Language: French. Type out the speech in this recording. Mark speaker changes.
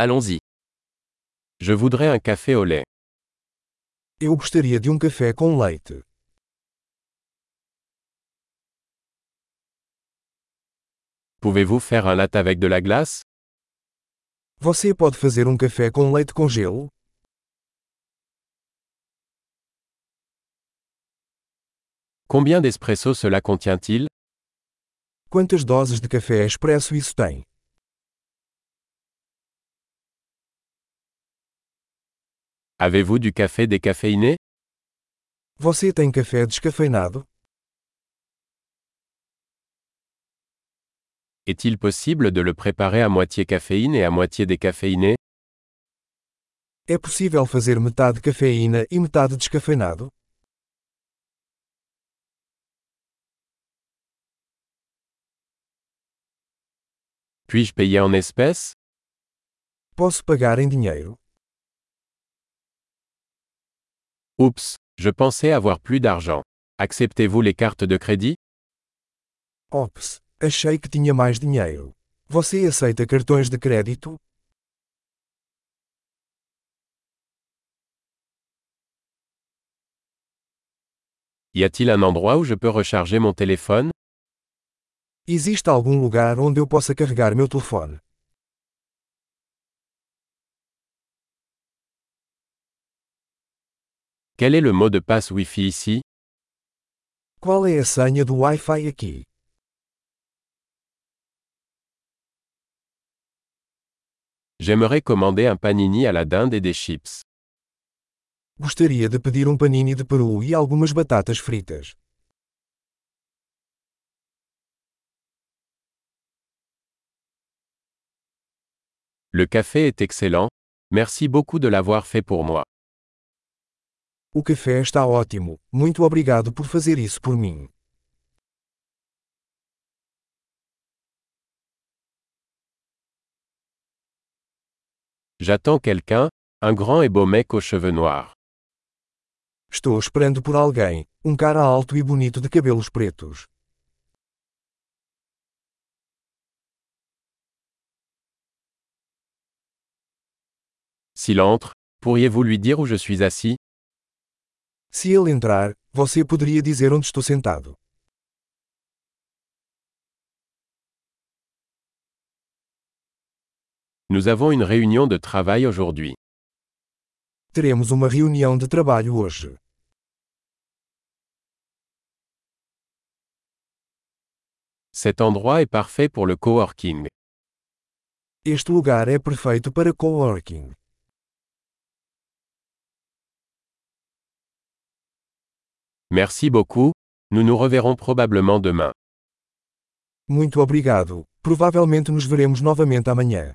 Speaker 1: Allons-y. Je voudrais un café au lait.
Speaker 2: Eu gostaria de um café com leite.
Speaker 1: Pouvez-vous faire un latte avec de la glace?
Speaker 2: Você pode fazer um café com leite com gelo?
Speaker 1: Combien d'espresso cela contient-il?
Speaker 2: Quantas doses de café expresso isso tem?
Speaker 1: Avez-vous du café décaféiné?
Speaker 2: Você tem café descafeinado?
Speaker 1: Est-il possible de le préparer à moitié caféine et à moitié décaféiné?
Speaker 2: É possível fazer metade cafeína e metade descafeinado?
Speaker 1: Puis-je payer en espèces?
Speaker 2: Posso pagar em dinheiro?
Speaker 1: Oups, je pensais avoir plus d'argent. Acceptez-vous les cartes de crédit?
Speaker 2: Ops, achei que tinha mais dinheiro. Você aceita cartões de crédito?
Speaker 1: Y a-t-il un endroit où je peux recharger mon téléphone?
Speaker 2: Existe algum lugar onde eu possa carregar meu telefone?
Speaker 1: Quel est le mot de passe Wi-Fi ici?
Speaker 2: Qual é a senha do Wi-Fi aqui?
Speaker 1: J'aimerais commander un panini à la dinde et des chips.
Speaker 2: Gostaria de pedir um panini de peru e algumas batatas fritas.
Speaker 1: Le café est excellent. Merci beaucoup de l'avoir fait pour moi.
Speaker 2: O café está ótimo. Muito obrigado por fazer isso por mim.
Speaker 1: J'attends quelqu'un, un grand et beau mec aux cheveux noirs.
Speaker 2: Estou esperando por alguém, um cara alto e bonito de cabelos pretos.
Speaker 1: S'il entre, pourriez-vous lui dire où je suis assis
Speaker 2: Se ele entrar, você poderia dizer onde estou sentado.
Speaker 1: Nous avons une réunion de travail aujourd'hui.
Speaker 2: Teremos uma reunião de trabalho hoje.
Speaker 1: Cet endroit est parfait pour le coworking.
Speaker 2: Este lugar é perfeito para coworking.
Speaker 1: Merci beaucoup, nous nous reverrons probablement demain.
Speaker 2: Muito obrigado. Provavelmente nos veremos novamente amanhã.